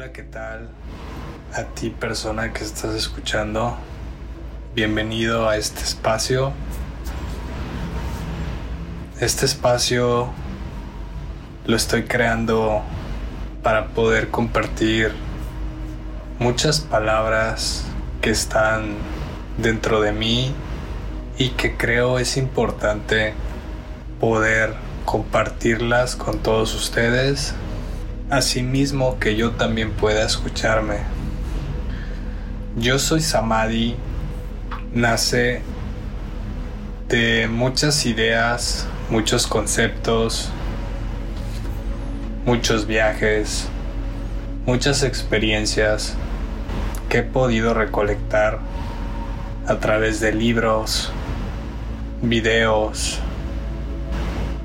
Hola, ¿qué tal? A ti persona que estás escuchando, bienvenido a este espacio. Este espacio lo estoy creando para poder compartir muchas palabras que están dentro de mí y que creo es importante poder compartirlas con todos ustedes, asimismo que yo también pueda escucharme. Yo soy Samadhi, nace de muchas ideas, muchos conceptos, muchos viajes, muchas experiencias que he podido recolectar a través de libros, videos,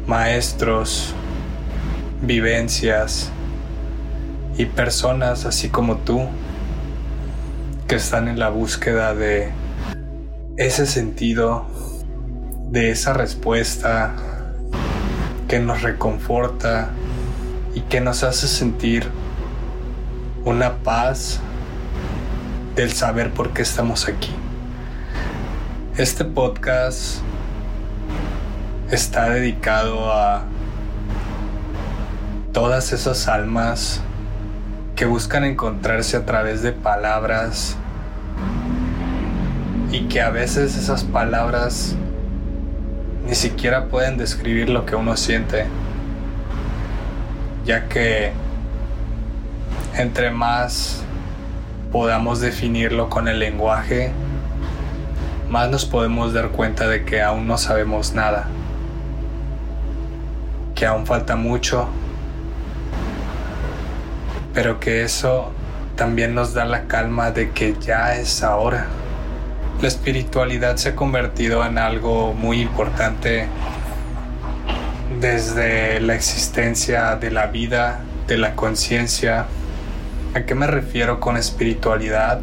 maestros, vivencias y personas así como tú que están en la búsqueda de ese sentido, de esa respuesta que nos reconforta y que nos hace sentir una paz del saber por qué estamos aquí. Este podcast está dedicado a todas esas almas que buscan encontrarse a través de palabras y que a veces esas palabras ni siquiera pueden describir lo que uno siente, ya que entre más podamos definirlo con el lenguaje, más nos podemos dar cuenta de que aún no sabemos nada que aún falta mucho, pero que eso también nos da la calma de que ya es ahora. La espiritualidad se ha convertido en algo muy importante desde la existencia de la vida, de la conciencia. ¿A qué me refiero con espiritualidad?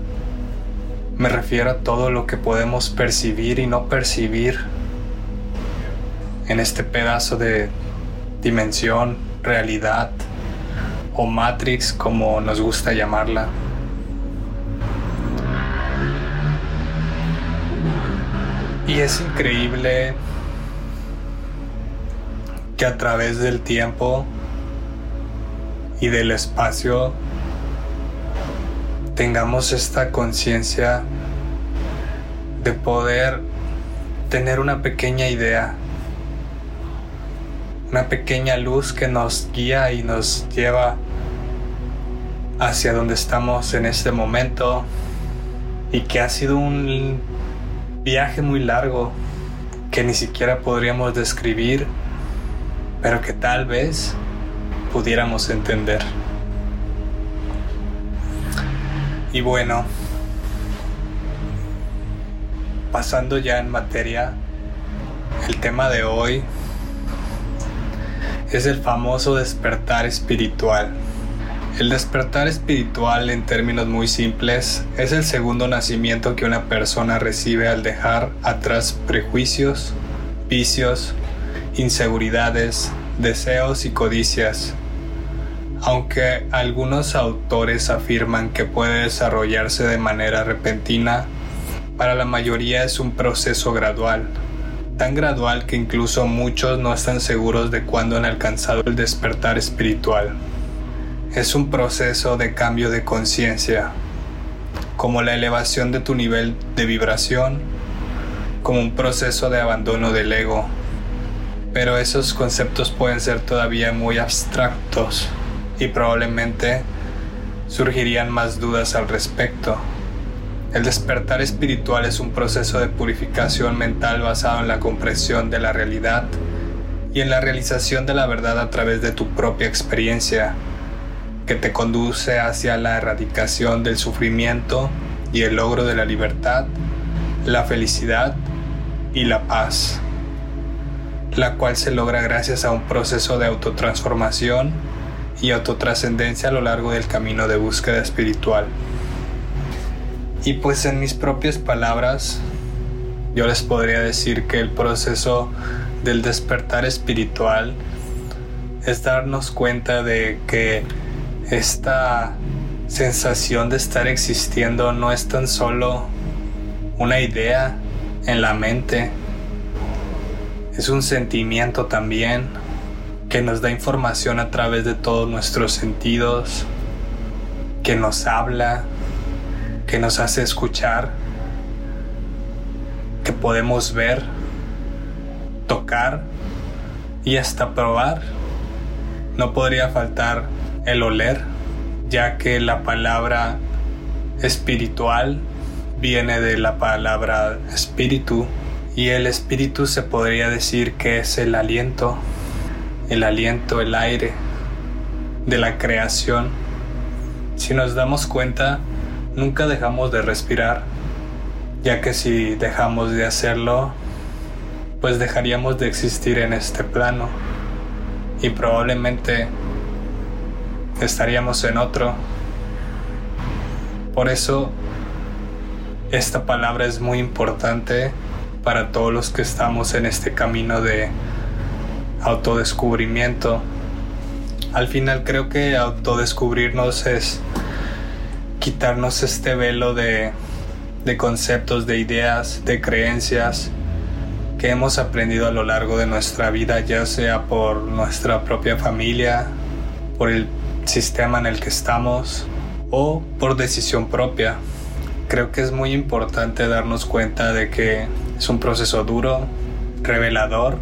Me refiero a todo lo que podemos percibir y no percibir en este pedazo de dimensión, realidad o matrix como nos gusta llamarla. Y es increíble que a través del tiempo y del espacio tengamos esta conciencia de poder tener una pequeña idea una pequeña luz que nos guía y nos lleva hacia donde estamos en este momento y que ha sido un viaje muy largo que ni siquiera podríamos describir, pero que tal vez pudiéramos entender. Y bueno, pasando ya en materia, el tema de hoy es el famoso despertar espiritual. El despertar espiritual en términos muy simples es el segundo nacimiento que una persona recibe al dejar atrás prejuicios, vicios, inseguridades, deseos y codicias. Aunque algunos autores afirman que puede desarrollarse de manera repentina, para la mayoría es un proceso gradual tan gradual que incluso muchos no están seguros de cuándo han alcanzado el despertar espiritual. Es un proceso de cambio de conciencia, como la elevación de tu nivel de vibración, como un proceso de abandono del ego. Pero esos conceptos pueden ser todavía muy abstractos y probablemente surgirían más dudas al respecto. El despertar espiritual es un proceso de purificación mental basado en la comprensión de la realidad y en la realización de la verdad a través de tu propia experiencia, que te conduce hacia la erradicación del sufrimiento y el logro de la libertad, la felicidad y la paz, la cual se logra gracias a un proceso de autotransformación y autotrascendencia a lo largo del camino de búsqueda espiritual. Y pues en mis propias palabras, yo les podría decir que el proceso del despertar espiritual es darnos cuenta de que esta sensación de estar existiendo no es tan solo una idea en la mente, es un sentimiento también que nos da información a través de todos nuestros sentidos, que nos habla, que nos hace escuchar, que podemos ver, tocar y hasta probar. No podría faltar el oler, ya que la palabra espiritual viene de la palabra espíritu y el espíritu se podría decir que es el aliento, el aliento, el aire de la creación. Si nos damos cuenta, nunca dejamos de respirar, ya que si dejamos de hacerlo, pues dejaríamos de existir en este plano y probablemente estaríamos en otro. Por eso esta palabra es muy importante para todos los que estamos en este camino de autodescubrimiento. Al final creo que autodescubrirnos es quitarnos este velo de, de conceptos, de ideas, de creencias que hemos aprendido a lo largo de nuestra vida, ya sea por nuestra propia familia, por el sistema en el que estamos o por decisión propia. Creo que es muy importante darnos cuenta de que es un proceso duro, revelador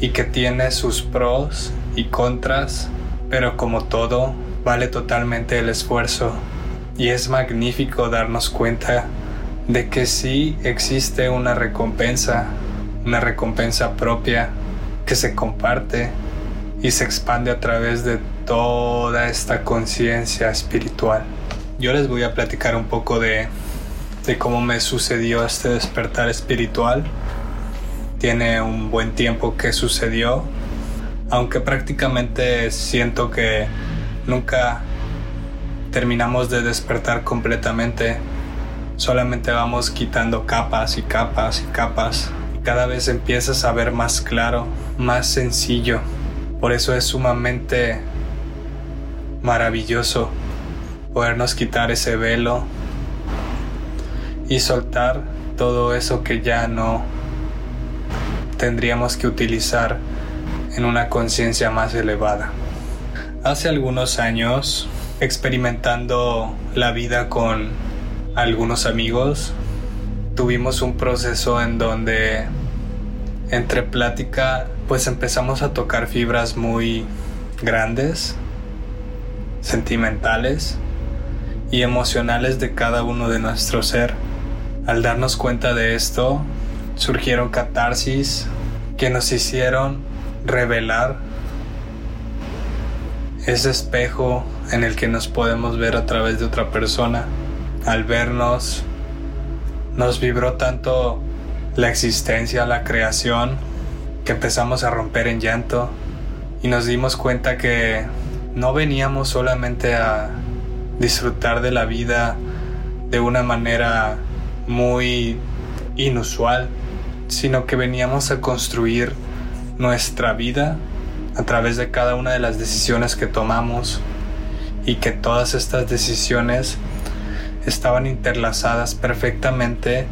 y que tiene sus pros y contras, pero como todo, vale totalmente el esfuerzo. Y es magnífico darnos cuenta de que sí existe una recompensa, una recompensa propia que se comparte y se expande a través de toda esta conciencia espiritual. Yo les voy a platicar un poco de de cómo me sucedió este despertar espiritual. Tiene un buen tiempo que sucedió, aunque prácticamente siento que nunca terminamos de despertar completamente. Solamente vamos quitando capas y capas y capas. Y cada vez empiezas a ver más claro, más sencillo. Por eso es sumamente maravilloso podernos quitar ese velo y soltar todo eso que ya no tendríamos que utilizar en una conciencia más elevada. Hace algunos años, experimentando la vida con algunos amigos, tuvimos un proceso en donde entre plática pues empezamos a tocar fibras muy grandes, sentimentales y emocionales de cada uno de nuestro ser. Al darnos cuenta de esto, surgieron catarsis que nos hicieron revelar ese espejo en el que nos podemos ver a través de otra persona. Al vernos, nos vibró tanto la existencia, la creación, que empezamos a romper en llanto y nos dimos cuenta que no veníamos solamente a disfrutar de la vida de una manera muy inusual, sino que veníamos a construir nuestra vida a través de cada una de las decisiones que tomamos y que todas estas decisiones estaban interlazadas perfectamente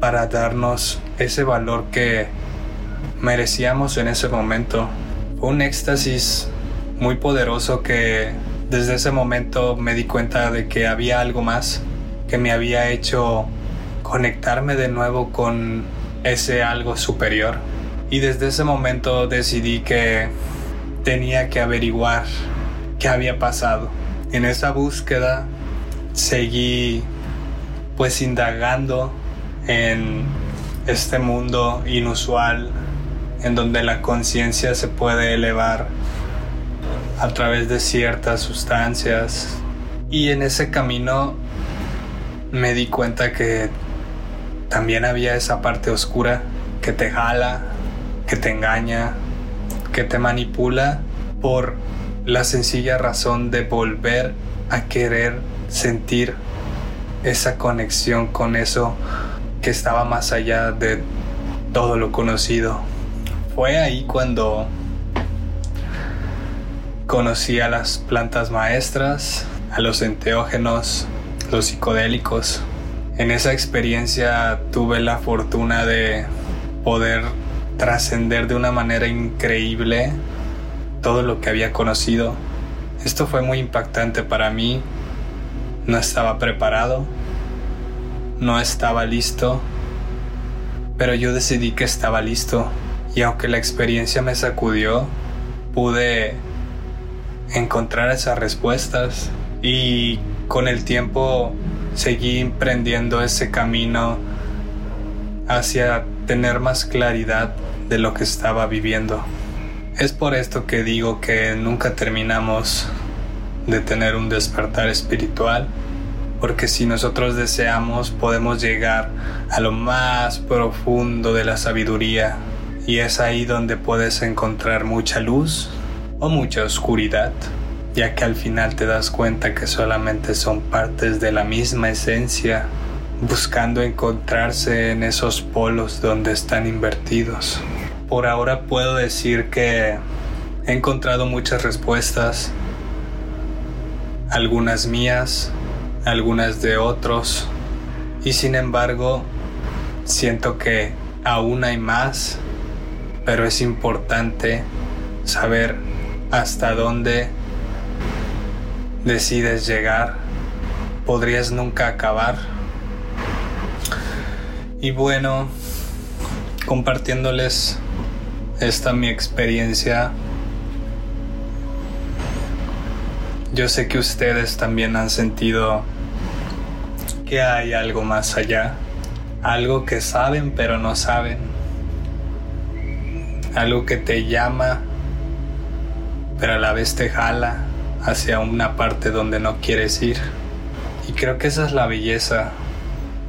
para darnos ese valor que merecíamos en ese momento. Fue un éxtasis muy poderoso que desde ese momento me di cuenta de que había algo más que me había hecho conectarme de nuevo con ese algo superior. Y desde ese momento decidí que tenía que averiguar qué había pasado. En esa búsqueda seguí pues indagando en este mundo inusual en donde la conciencia se puede elevar a través de ciertas sustancias. Y en ese camino me di cuenta que también había esa parte oscura que te jala, que te engaña, que te manipula por la sencilla razón de volver a querer sentir esa conexión con eso que estaba más allá de todo lo conocido. Fue ahí cuando conocí a las plantas maestras, a los enteógenos, los psicodélicos. En esa experiencia tuve la fortuna de poder trascender de una manera increíble todo lo que había conocido. Esto fue muy impactante para mí. No estaba preparado, no estaba listo, pero yo decidí que estaba listo y aunque la experiencia me sacudió, pude encontrar esas respuestas y con el tiempo seguí emprendiendo ese camino hacia tener más claridad de lo que estaba viviendo. Es por esto que digo que nunca terminamos de tener un despertar espiritual, porque si nosotros deseamos podemos llegar a lo más profundo de la sabiduría y es ahí donde puedes encontrar mucha luz o mucha oscuridad, ya que al final te das cuenta que solamente son partes de la misma esencia, buscando encontrarse en esos polos donde están invertidos. Por ahora puedo decir que he encontrado muchas respuestas, algunas mías, algunas de otros, y sin embargo siento que aún hay más, pero es importante saber hasta dónde decides llegar, podrías nunca acabar. Y bueno, compartiéndoles esta mi experiencia, yo sé que ustedes también han sentido que hay algo más allá, algo que saben pero no saben, algo que te llama pero a la vez te jala hacia una parte donde no quieres ir. Y creo que esa es la belleza,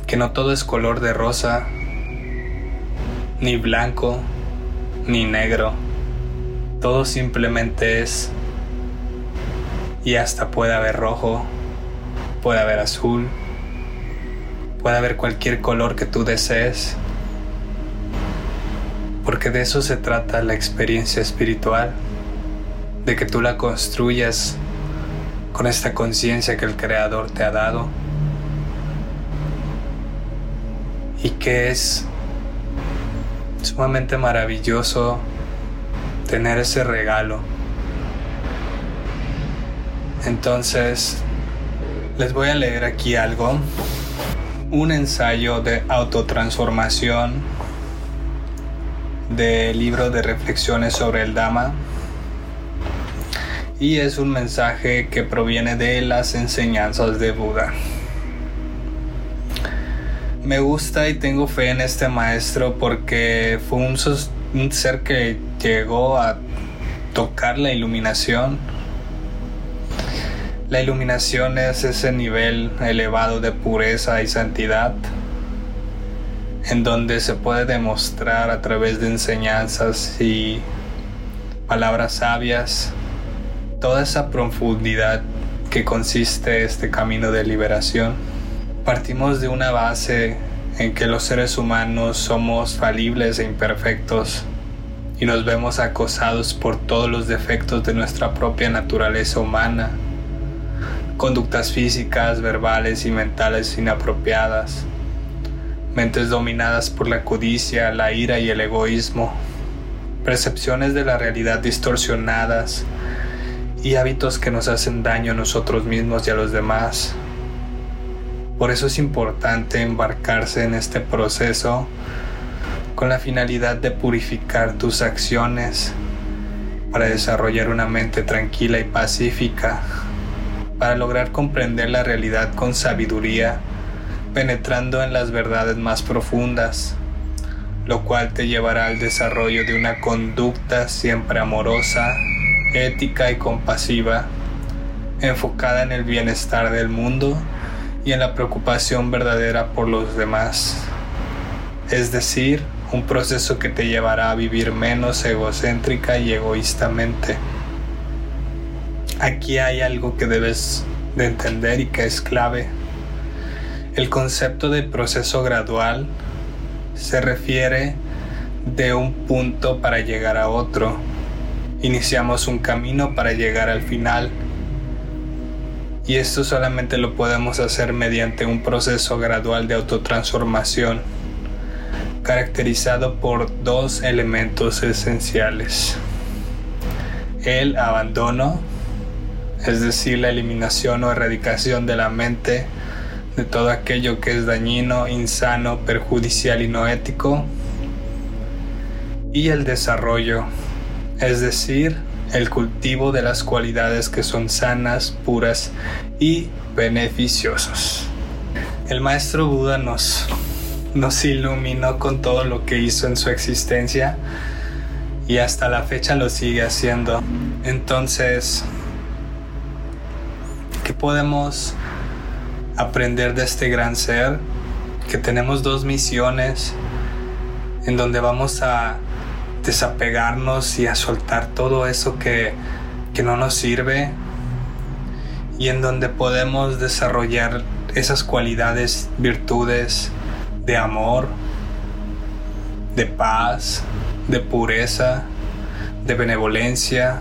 que no todo es color de rosa, ni blanco, ni negro. Todo simplemente es, y hasta puede haber rojo, puede haber azul, puede haber cualquier color que tú desees, porque de eso se trata la experiencia espiritual de que tú la construyas con esta conciencia que el Creador te ha dado y que es sumamente maravilloso tener ese regalo. Entonces, les voy a leer aquí algo, un ensayo de autotransformación del libro de reflexiones sobre el Dama y es un mensaje que proviene de las enseñanzas de Buda. Me gusta y tengo fe en este maestro porque fue un, ser que llegó a tocar la iluminación. La iluminación es ese nivel elevado de pureza y santidad en donde se puede demostrar a través de enseñanzas y palabras sabias toda esa profundidad que consiste este camino de liberación. Partimos de una base en que los seres humanos somos falibles e imperfectos y nos vemos acosados por todos los defectos de nuestra propia naturaleza humana, conductas físicas, verbales y mentales inapropiadas, mentes dominadas por la codicia, la ira y el egoísmo, percepciones de la realidad distorsionadas, y hábitos que nos hacen daño a nosotros mismos y a los demás. Por eso es importante embarcarse en este proceso con la finalidad de purificar tus acciones para desarrollar una mente tranquila y pacífica, para lograr comprender la realidad con sabiduría, penetrando en las verdades más profundas, lo cual te llevará al desarrollo de una conducta siempre amorosa ética y compasiva, enfocada en el bienestar del mundo y en la preocupación verdadera por los demás. Es decir, un proceso que te llevará a vivir menos egocéntrica y egoístamente. Aquí hay algo que debes de entender y que es clave. El concepto de proceso gradual se refiere de un punto para llegar a otro Iniciamos un camino para llegar al final Y esto solamente lo podemos hacer mediante un proceso gradual de autotransformación, caracterizado por dos elementos esenciales. El abandono, es decir, la eliminación o erradicación de la mente de todo aquello que es dañino, insano, perjudicial y no ético. Y el desarrollo, es decir, el cultivo de las cualidades que son sanas, puras y beneficiosas. El maestro Buda nos, nos iluminó con todo lo que hizo en su existencia y hasta la fecha lo sigue haciendo. Entonces, ¿qué podemos aprender de este gran ser? Que tenemos dos misiones en donde vamos a desapegarnos y a soltar todo eso que, que no nos sirve y en donde podemos desarrollar esas cualidades, virtudes de amor, de paz, de pureza, de benevolencia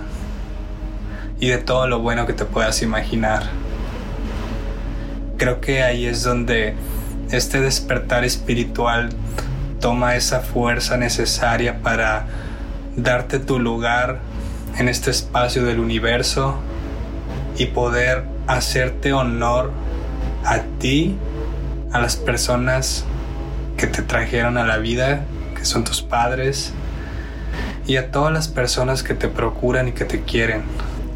y de todo lo bueno que te puedas imaginar. Creo que ahí es donde este despertar espiritual toma esa fuerza necesaria para darte tu lugar en este espacio del universo y poder hacerte honor a ti, a las personas que te trajeron a la vida, que son tus padres, y a todas las personas que te procuran y que te quieren.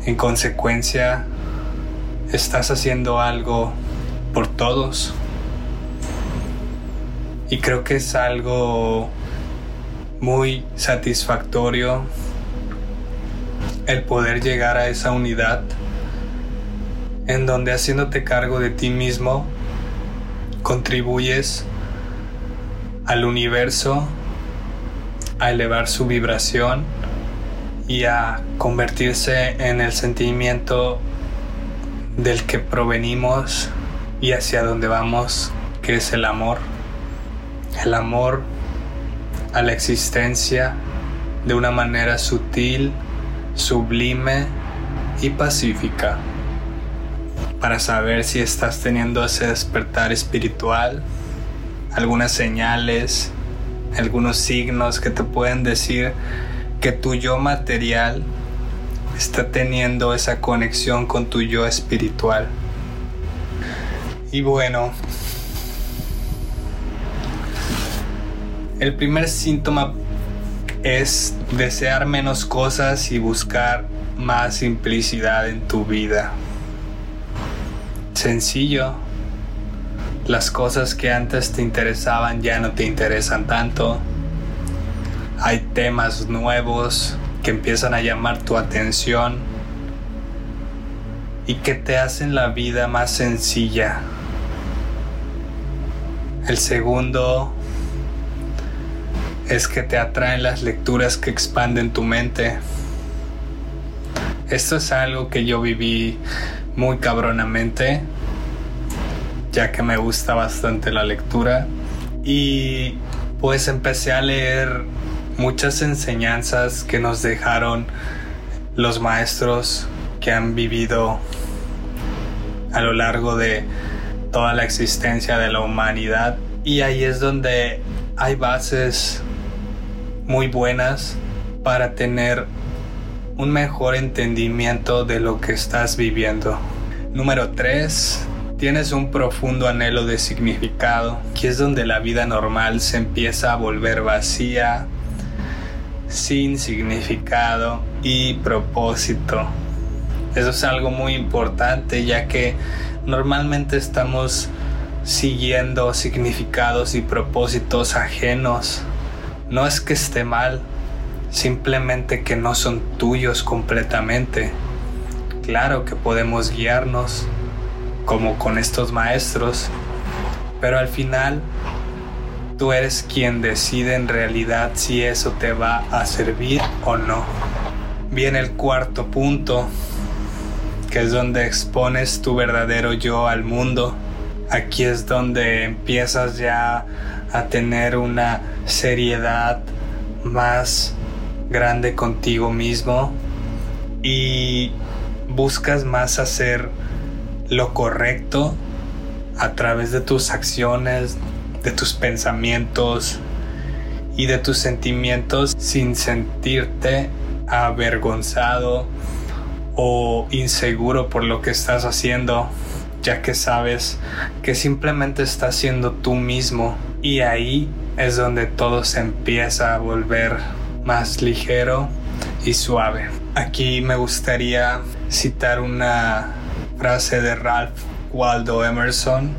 En consecuencia, estás haciendo algo por todos. Y creo que es algo muy satisfactorio el poder llegar a esa unidad en donde haciéndote cargo de ti mismo contribuyes al universo a elevar su vibración y a convertirse en el sentimiento del que provenimos y hacia donde vamos, que es el amor el amor a la existencia de una manera sutil, sublime y pacífica. Para saber si estás teniendo ese despertar espiritual, algunas señales, algunos signos que te pueden decir que tu yo material está teniendo esa conexión con tu yo espiritual. Y bueno, El primer síntoma es desear menos cosas y buscar más simplicidad en tu vida. Sencillo. Las cosas que antes te interesaban ya no te interesan tanto. Hay temas nuevos que empiezan a llamar tu atención y que te hacen la vida más sencilla. El segundo es que te atraen las lecturas que expanden tu mente. Esto es algo que yo viví muy cabronamente, ya que me gusta bastante la lectura. Y pues empecé a leer muchas enseñanzas que nos dejaron los maestros que han vivido a lo largo de toda la existencia de la humanidad. Y ahí es donde hay bases muy buenas para tener un mejor entendimiento de lo que estás viviendo. Número 3. Tienes un profundo anhelo de significado, que es donde la vida normal se empieza a volver vacía, sin significado y propósito. Eso es algo muy importante ya que normalmente estamos siguiendo significados y propósitos ajenos no es que esté mal, simplemente que no son tuyos completamente. Claro que podemos guiarnos, como con estos maestros, pero al final tú eres quien decide en realidad si eso te va a servir o no. Viene el cuarto punto, que es donde expones tu verdadero yo al mundo. Aquí es donde empiezas ya a tener una seriedad más grande contigo mismo y buscas más hacer lo correcto a través de tus acciones, de tus pensamientos y de tus sentimientos sin sentirte avergonzado o inseguro por lo que estás haciendo, ya que sabes que simplemente estás siendo tú mismo y ahí es donde todo se empieza a volver más ligero y suave. Aquí me gustaría citar una frase de Ralph Waldo Emerson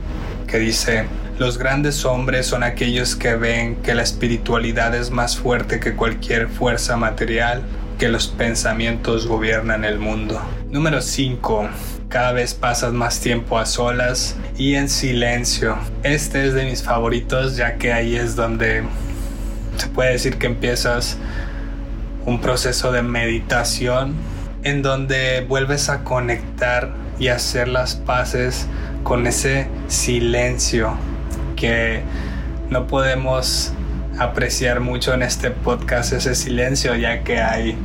que dice, los grandes hombres son aquellos que ven que la espiritualidad es más fuerte que cualquier fuerza material, que los pensamientos gobiernan el mundo. Número 5. Cada vez pasas más tiempo a solas y en silencio. Este es de mis favoritos ya que ahí es donde se puede decir que empiezas un proceso de meditación en donde vuelves a conectar y hacer las paces con ese silencio que no podemos apreciar mucho en este podcast ese silencio ya que hay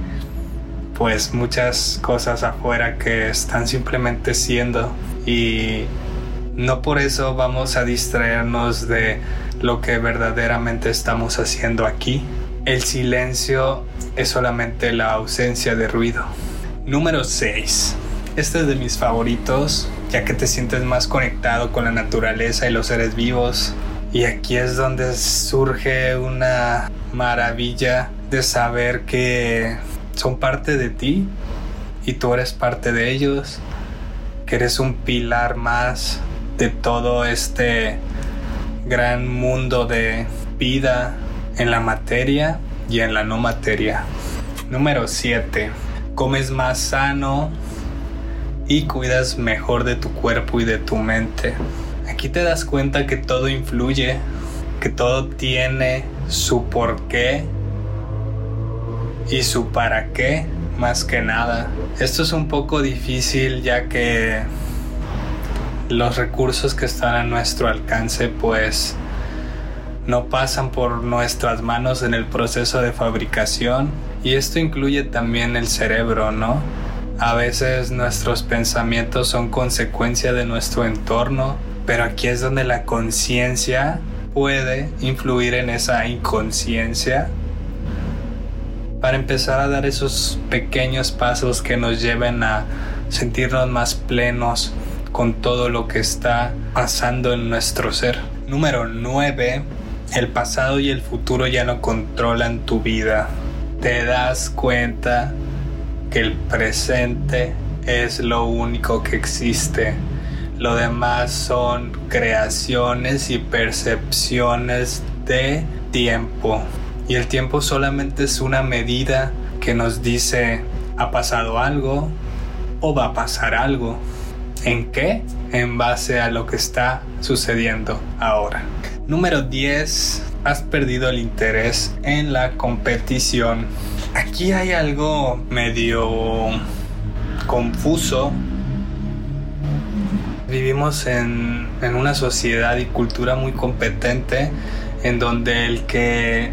pues muchas cosas afuera que están simplemente siendo y no por eso vamos a distraernos de lo que verdaderamente estamos haciendo aquí. El silencio es solamente la ausencia de ruido. Número 6. Este es de mis favoritos, ya que te sientes más conectado con la naturaleza y los seres vivos. Y aquí es donde surge una maravilla de saber que son parte de ti y tú eres parte de ellos, que eres un pilar más de todo este gran mundo de vida en la materia y en la no materia. Número 7. Comes más sano y cuidas mejor de tu cuerpo y de tu mente. Aquí te das cuenta que todo influye, que todo tiene su porqué y su para qué más que nada. Esto es un poco difícil ya que los recursos que están a nuestro alcance pues no pasan por nuestras manos en el proceso de fabricación y esto incluye también el cerebro, ¿no? A veces nuestros pensamientos son consecuencia de nuestro entorno, pero aquí es donde la conciencia puede influir en esa inconsciencia para empezar a dar esos pequeños pasos que nos lleven a sentirnos más plenos con todo lo que está pasando en nuestro ser. Número 9. El pasado y el futuro ya no controlan tu vida. Te das cuenta que el presente es lo único que existe. Lo demás son creaciones y percepciones de tiempo. Y el tiempo solamente es una medida que nos dice ha pasado algo o va a pasar algo. ¿En qué? En base a lo que está sucediendo ahora. Número 10. Has perdido el interés en la competición aquí hay algo medio confuso. Vivimos en, una sociedad y cultura muy competente en donde el que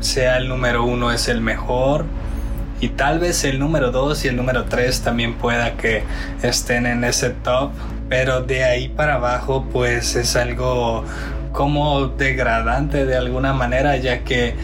sea el número uno es el mejor y tal vez el número dos y el número tres también pueda que estén en ese top pero de ahí para abajo pues es algo como degradante de alguna manera ya que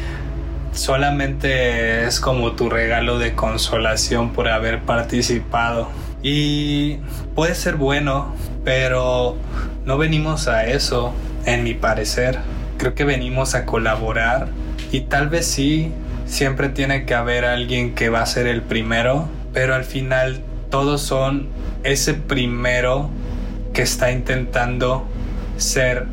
solamente es como tu regalo de consolación por haber participado. Y puede ser bueno, pero no venimos a eso, en mi parecer. Creo que venimos a colaborar y tal vez sí, siempre tiene que haber alguien que va a ser el primero, pero al final todos son ese primero que está intentando ser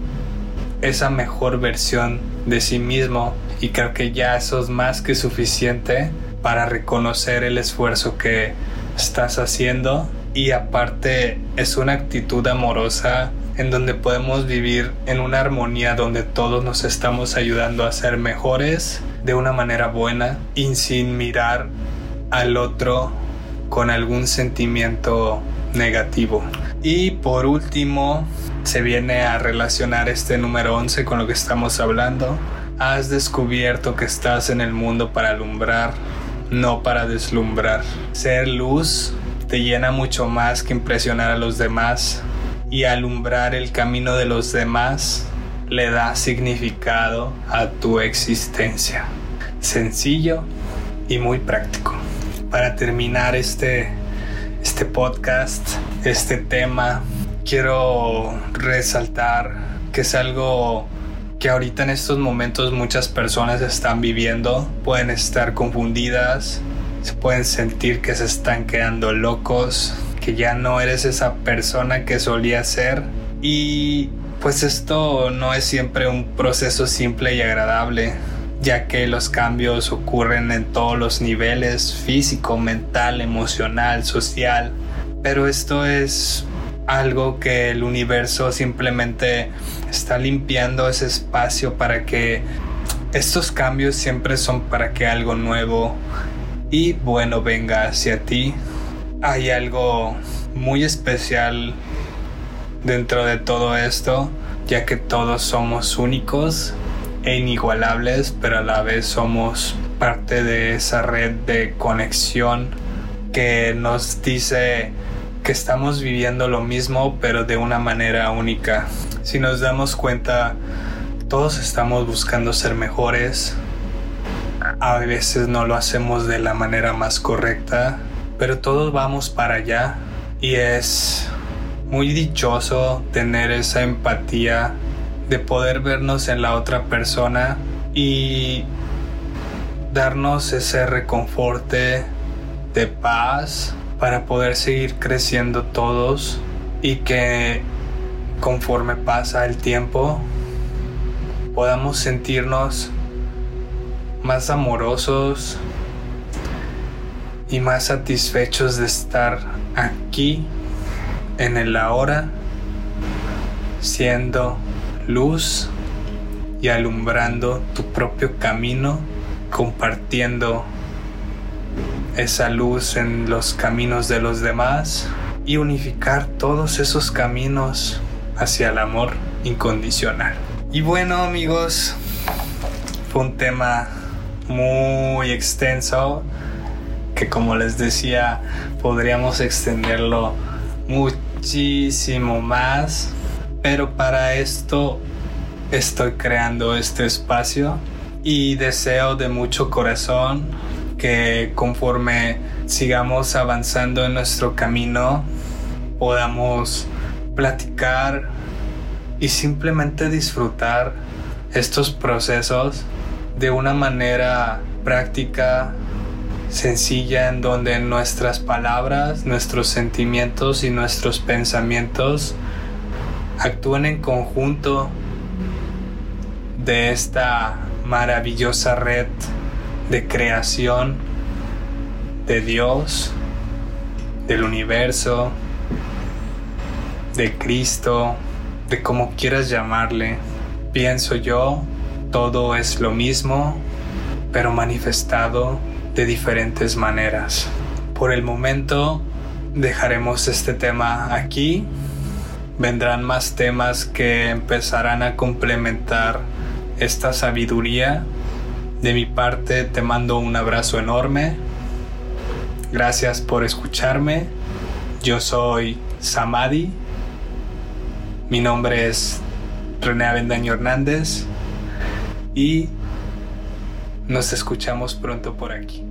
esa mejor versión de sí mismo. Y creo que ya eso es más que suficiente para reconocer el esfuerzo que estás haciendo. Y aparte es una actitud amorosa en donde podemos vivir en una armonía donde todos nos estamos ayudando a ser mejores de una manera buena y sin mirar al otro con algún sentimiento negativo. Y por último, se viene a relacionar este número 11 con lo que estamos hablando Has descubierto que estás en el mundo para alumbrar, no para deslumbrar. Ser luz te llena mucho más que impresionar a los demás y alumbrar el camino de los demás le da significado a tu existencia. Sencillo y muy práctico. Para terminar este, este podcast, este tema, quiero resaltar que es algo que ahorita en estos momentos muchas personas están viviendo, pueden estar confundidas, se pueden sentir que se están quedando locos, que ya no eres esa persona que solía ser y pues esto no es siempre un proceso simple y agradable, ya que los cambios ocurren en todos los niveles, físico, mental, emocional, social, pero esto es algo que el universo simplemente está limpiando ese espacio para que estos cambios siempre son para que algo nuevo y bueno venga hacia ti. Hay algo muy especial dentro de todo esto, ya que todos somos únicos e inigualables, pero a la vez somos parte de esa red de conexión que nos dice que estamos viviendo lo mismo pero de una manera única. Si nos damos cuenta, todos estamos buscando ser mejores. A veces no lo hacemos de la manera más correcta, pero todos vamos para allá y es muy dichoso tener esa empatía de poder vernos en la otra persona y darnos ese reconforte de paz para poder seguir creciendo todos y que conforme pasa el tiempo podamos sentirnos más amorosos y más satisfechos de estar aquí en el ahora siendo luz y alumbrando tu propio camino compartiendo esa luz en los caminos de los demás y unificar todos esos caminos hacia el amor incondicional. Y bueno amigos, fue un tema muy extenso que como les decía podríamos extenderlo muchísimo más, pero para esto estoy creando este espacio y deseo de mucho corazón que conforme sigamos avanzando en nuestro camino podamos platicar y simplemente disfrutar estos procesos de una manera práctica, sencilla, en donde nuestras palabras, nuestros sentimientos y nuestros pensamientos actúen en conjunto de esta maravillosa red de creación de Dios, del universo, de Cristo, de como quieras llamarle. Pienso yo, todo es lo mismo, pero manifestado de diferentes maneras. Por el momento dejaremos este tema aquí. Vendrán más temas que empezarán a complementar esta sabiduría de mi parte te mando un abrazo enorme. Gracias por escucharme. Yo soy Samadi. Mi nombre es René Avendaño Hernández y nos escuchamos pronto por aquí.